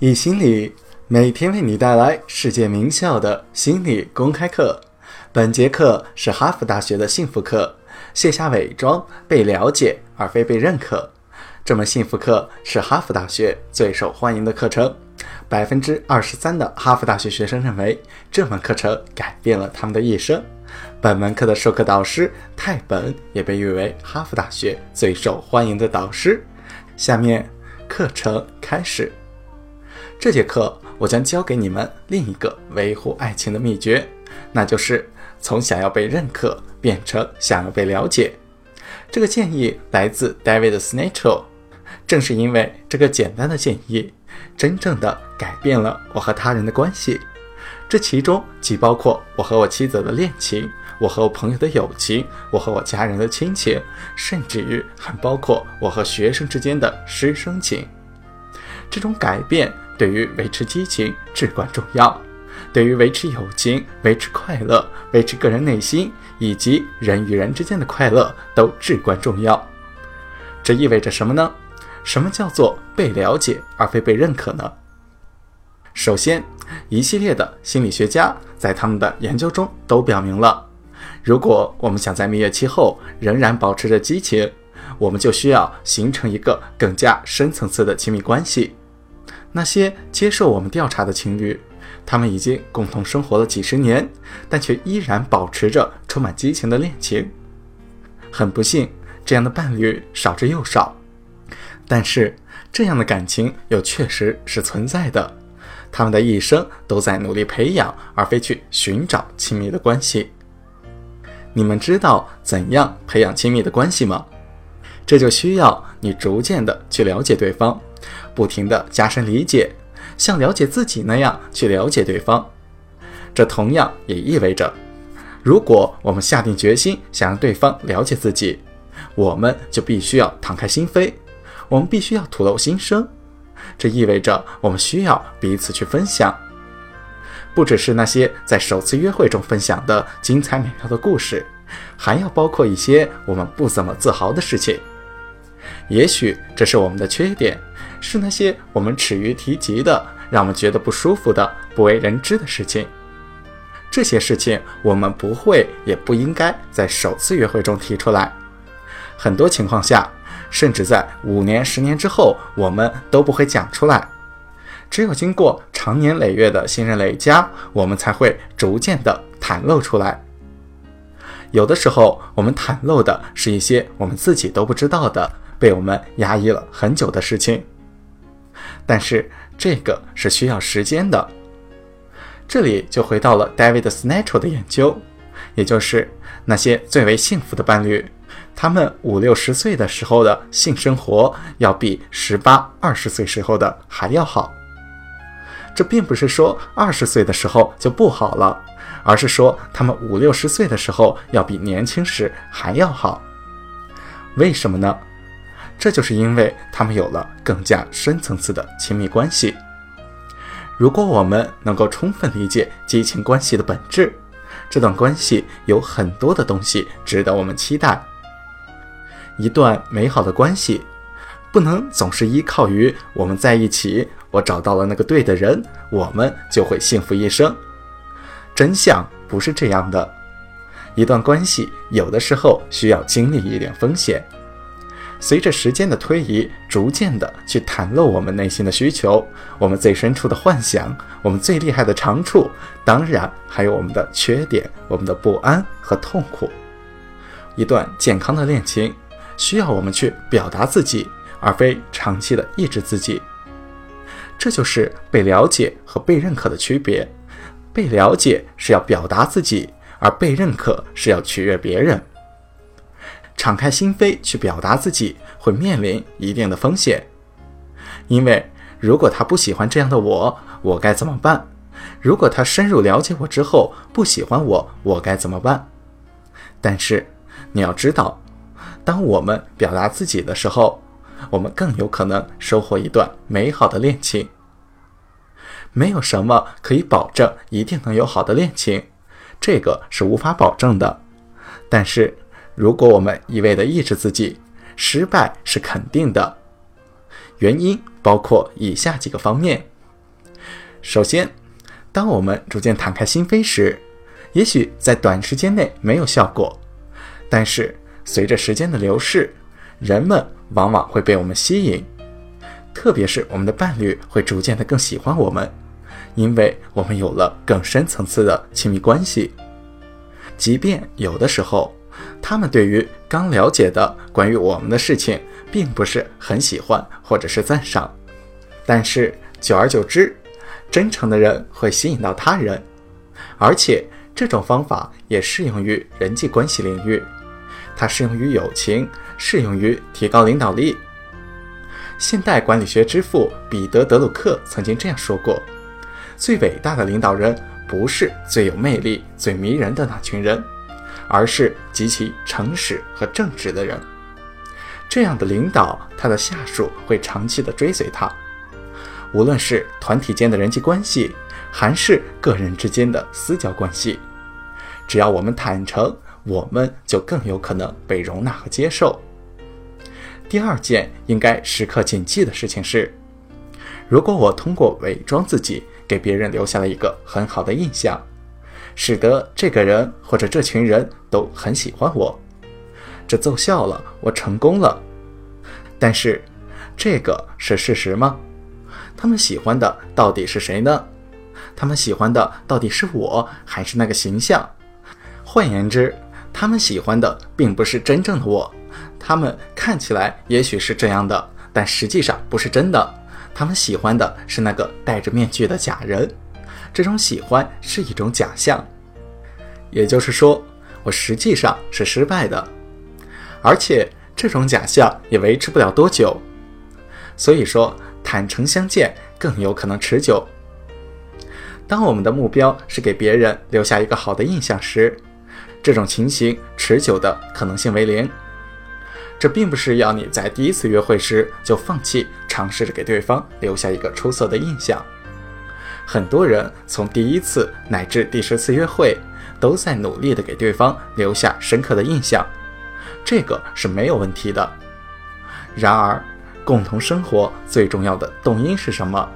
易心理每天为你带来世界名校的心理公开课。本节课是哈佛大学的幸福课，卸下伪装，被了解而非被认可。这门幸福课是哈佛大学最受欢迎的课程，百分之二十三的哈佛大学学生认为这门课程改变了他们的一生。本门课的授课导师泰本也被誉为哈佛大学最受欢迎的导师。下面课程开始。这节课我将教给你们另一个维护爱情的秘诀，那就是从想要被认可变成想要被了解。这个建议来自 David s n a t c h e l。正是因为这个简单的建议，真正的改变了我和他人的关系。这其中既包括我和我妻子的恋情，我和我朋友的友情，我和我家人的亲情，甚至于还包括我和学生之间的师生情。这种改变对于维持激情至关重要，对于维持友情、维持快乐、维持个人内心以及人与人之间的快乐都至关重要。这意味着什么呢？什么叫做被了解而非被认可呢？首先，一系列的心理学家在他们的研究中都表明了，如果我们想在蜜月期后仍然保持着激情，我们就需要形成一个更加深层次的亲密关系。那些接受我们调查的情侣，他们已经共同生活了几十年，但却依然保持着充满激情的恋情。很不幸，这样的伴侣少之又少。但是，这样的感情又确实是存在的。他们的一生都在努力培养，而非去寻找亲密的关系。你们知道怎样培养亲密的关系吗？这就需要你逐渐的去了解对方，不停的加深理解，像了解自己那样去了解对方。这同样也意味着，如果我们下定决心想让对方了解自己，我们就必须要敞开心扉。我们必须要吐露心声，这意味着我们需要彼此去分享，不只是那些在首次约会中分享的精彩美妙的故事，还要包括一些我们不怎么自豪的事情。也许这是我们的缺点，是那些我们耻于提及的、让我们觉得不舒服的、不为人知的事情。这些事情我们不会也不应该在首次约会中提出来。很多情况下。甚至在五年、十年之后，我们都不会讲出来。只有经过长年累月的信任累加，我们才会逐渐的袒露出来。有的时候，我们袒露的是一些我们自己都不知道的、被我们压抑了很久的事情。但是这个是需要时间的。这里就回到了 David s n a t c h e 的研究，也就是那些最为幸福的伴侣。他们五六十岁的时候的性生活要比十八、二十岁时候的还要好。这并不是说二十岁的时候就不好了，而是说他们五六十岁的时候要比年轻时还要好。为什么呢？这就是因为他们有了更加深层次的亲密关系。如果我们能够充分理解激情关系的本质，这段关系有很多的东西值得我们期待。一段美好的关系，不能总是依靠于我们在一起，我找到了那个对的人，我们就会幸福一生。真相不是这样的。一段关系有的时候需要经历一点风险，随着时间的推移，逐渐的去袒露我们内心的需求，我们最深处的幻想，我们最厉害的长处，当然还有我们的缺点，我们的不安和痛苦。一段健康的恋情。需要我们去表达自己，而非长期的抑制自己。这就是被了解和被认可的区别。被了解是要表达自己，而被认可是要取悦别人。敞开心扉去表达自己，会面临一定的风险。因为如果他不喜欢这样的我，我该怎么办？如果他深入了解我之后不喜欢我，我该怎么办？但是你要知道。当我们表达自己的时候，我们更有可能收获一段美好的恋情。没有什么可以保证一定能有好的恋情，这个是无法保证的。但是，如果我们一味的抑制自己，失败是肯定的。原因包括以下几个方面：首先，当我们逐渐敞开心扉时，也许在短时间内没有效果，但是随着时间的流逝，人们往往会被我们吸引，特别是我们的伴侣会逐渐的更喜欢我们，因为我们有了更深层次的亲密关系。即便有的时候，他们对于刚了解的关于我们的事情，并不是很喜欢或者是赞赏，但是久而久之，真诚的人会吸引到他人，而且这种方法也适用于人际关系领域，它适用于友情，适用于提高领导力。现代管理学之父彼得·德鲁克曾经这样说过：“最伟大的领导人不是最有魅力、最迷人的那群人。”而是极其诚实和正直的人，这样的领导，他的下属会长期的追随他。无论是团体间的人际关系，还是个人之间的私交关系，只要我们坦诚，我们就更有可能被容纳和接受。第二件应该时刻谨记的事情是：如果我通过伪装自己，给别人留下了一个很好的印象。使得这个人或者这群人都很喜欢我，这奏效了，我成功了。但是，这个是事实吗？他们喜欢的到底是谁呢？他们喜欢的到底是我，还是那个形象？换言之，他们喜欢的并不是真正的我，他们看起来也许是这样的，但实际上不是真的。他们喜欢的是那个戴着面具的假人。这种喜欢是一种假象，也就是说，我实际上是失败的，而且这种假象也维持不了多久。所以说，坦诚相见更有可能持久。当我们的目标是给别人留下一个好的印象时，这种情形持久的可能性为零。这并不是要你在第一次约会时就放弃尝试着给对方留下一个出色的印象。很多人从第一次乃至第十次约会，都在努力的给对方留下深刻的印象，这个是没有问题的。然而，共同生活最重要的动因是什么？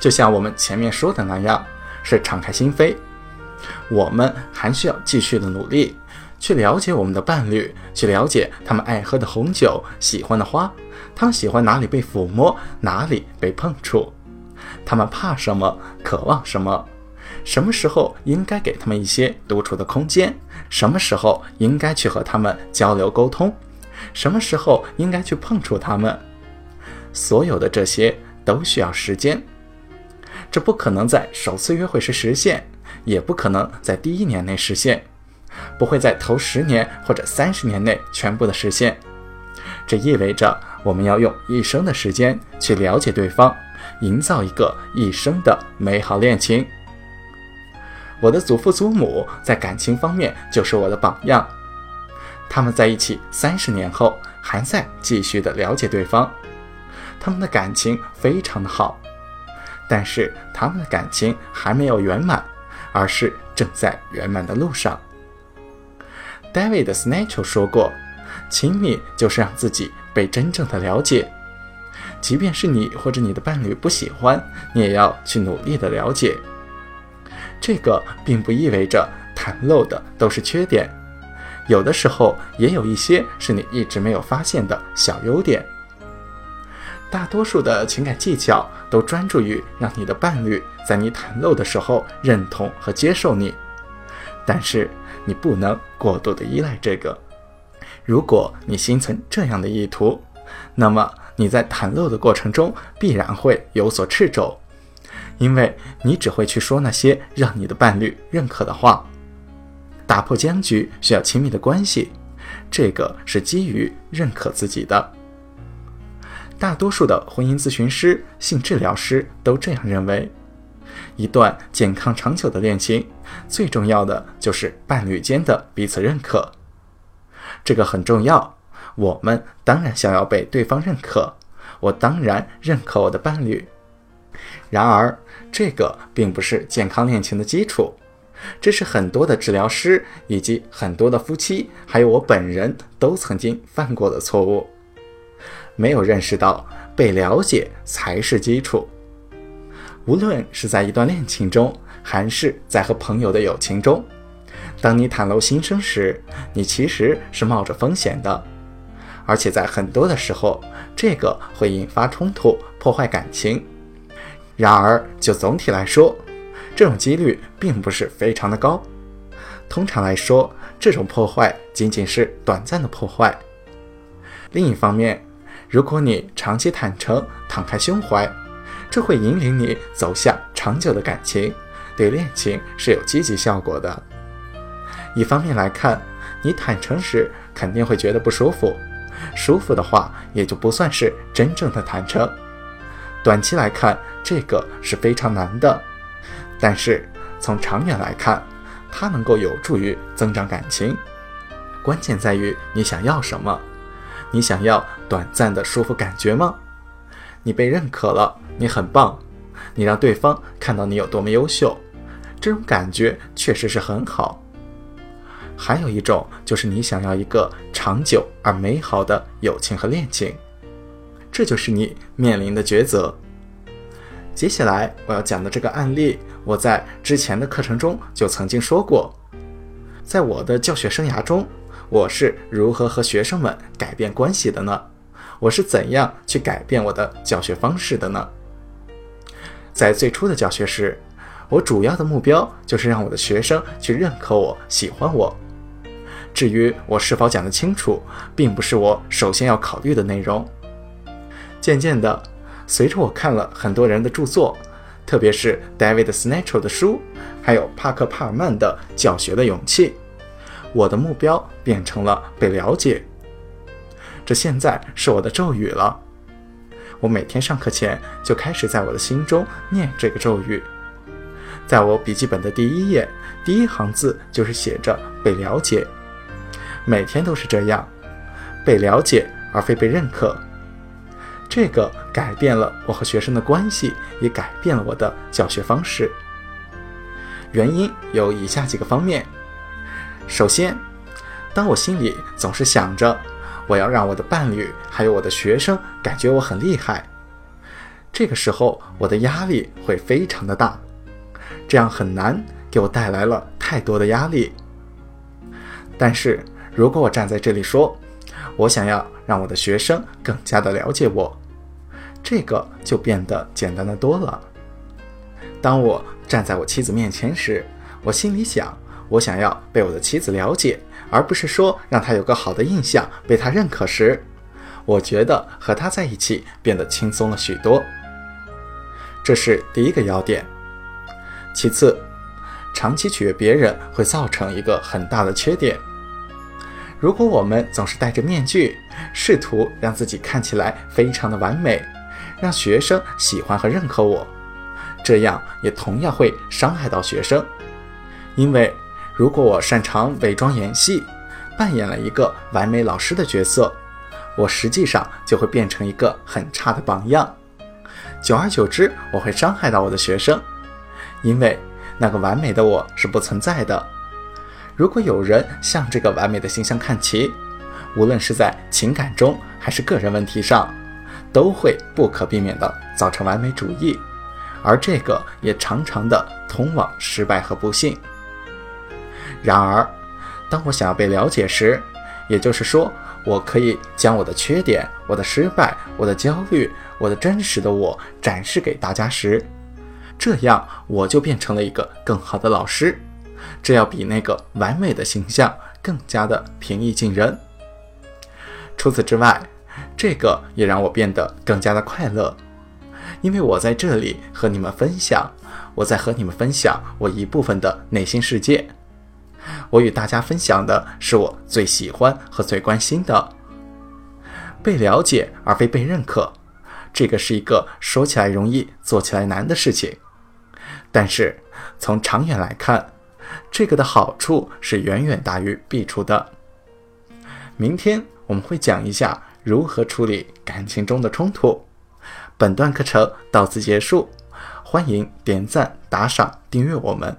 就像我们前面说的那样，是敞开心扉。我们还需要继续的努力，去了解我们的伴侣，去了解他们爱喝的红酒、喜欢的花，他们喜欢哪里被抚摸，哪里被碰触。他们怕什么？渴望什么？什么时候应该给他们一些独处的空间？什么时候应该去和他们交流沟通？什么时候应该去碰触他们？所有的这些都需要时间，这不可能在首次约会时实现，也不可能在第一年内实现，不会在头十年或者三十年内全部的实现。这意味着我们要用一生的时间去了解对方。营造一个一生的美好恋情。我的祖父祖母在感情方面就是我的榜样，他们在一起三十年后还在继续的了解对方，他们的感情非常的好，但是他们的感情还没有圆满，而是正在圆满的路上。David Snatch 说过：“亲密就是让自己被真正的了解。”即便是你或者你的伴侣不喜欢，你也要去努力的了解。这个并不意味着袒露的都是缺点，有的时候也有一些是你一直没有发现的小优点。大多数的情感技巧都专注于让你的伴侣在你袒露的时候认同和接受你，但是你不能过度的依赖这个。如果你心存这样的意图，那么。你在袒露的过程中必然会有所掣肘，因为你只会去说那些让你的伴侣认可的话。打破僵局需要亲密的关系，这个是基于认可自己的。大多数的婚姻咨询师、性治疗师都这样认为。一段健康长久的恋情，最重要的就是伴侣间的彼此认可，这个很重要。我们当然想要被对方认可，我当然认可我的伴侣。然而，这个并不是健康恋情的基础，这是很多的治疗师以及很多的夫妻，还有我本人都曾经犯过的错误。没有认识到被了解才是基础。无论是在一段恋情中，还是在和朋友的友情中，当你袒露心声时，你其实是冒着风险的，而且在很多的时候，这个会引发冲突，破坏感情。然而，就总体来说，这种几率并不是非常的高。通常来说，这种破坏仅仅是短暂的破坏。另一方面，如果你长期坦诚、敞开胸怀，这会引领你走向长久的感情，对恋情是有积极效果的。一方面来看，你坦诚时肯定会觉得不舒服，舒服的话也就不算是真正的坦诚。短期来看，这个是非常难的，但是从长远来看，它能够有助于增长感情。关键在于你想要什么。你想要短暂的舒服感觉吗？你被认可了，你很棒，你让对方看到你有多么优秀，这种感觉确实是很好。还有一种就是你想要一个长久而美好的友情和恋情，这就是你面临的抉择。接下来我要讲的这个案例，我在之前的课程中就曾经说过，在我的教学生涯中。我是如何和学生们改变关系的呢？我是怎样去改变我的教学方式的呢？在最初的教学时，我主要的目标就是让我的学生去认可我、喜欢我。至于我是否讲得清楚，并不是我首先要考虑的内容。渐渐的，随着我看了很多人的著作，特别是 David s n a t c h e l 的书，还有帕克·帕尔曼的《教学的勇气》。我的目标变成了被了解，这现在是我的咒语了。我每天上课前就开始在我的心中念这个咒语，在我笔记本的第一页，第一行字就是写着“被了解”。每天都是这样，被了解而非被认可。这个改变了我和学生的关系，也改变了我的教学方式。原因有以下几个方面。首先，当我心里总是想着我要让我的伴侣还有我的学生感觉我很厉害，这个时候我的压力会非常的大，这样很难给我带来了太多的压力。但是如果我站在这里说，我想要让我的学生更加的了解我，这个就变得简单的多了。当我站在我妻子面前时，我心里想。我想要被我的妻子了解，而不是说让她有个好的印象，被她认可时，我觉得和她在一起变得轻松了许多。这是第一个要点。其次，长期取悦别人会造成一个很大的缺点。如果我们总是戴着面具，试图让自己看起来非常的完美，让学生喜欢和认可我，这样也同样会伤害到学生，因为。如果我擅长伪装演戏，扮演了一个完美老师的角色，我实际上就会变成一个很差的榜样。久而久之，我会伤害到我的学生，因为那个完美的我是不存在的。如果有人向这个完美的形象看齐，无论是在情感中还是个人问题上，都会不可避免地造成完美主义，而这个也常常的通往失败和不幸。然而，当我想要被了解时，也就是说，我可以将我的缺点、我的失败、我的焦虑、我的真实的我展示给大家时，这样我就变成了一个更好的老师。这要比那个完美的形象更加的平易近人。除此之外，这个也让我变得更加的快乐，因为我在这里和你们分享，我在和你们分享我一部分的内心世界。我与大家分享的是我最喜欢和最关心的，被了解而非被认可，这个是一个说起来容易做起来难的事情。但是从长远来看，这个的好处是远远大于弊处的。明天我们会讲一下如何处理感情中的冲突。本段课程到此结束，欢迎点赞、打赏、订阅我们。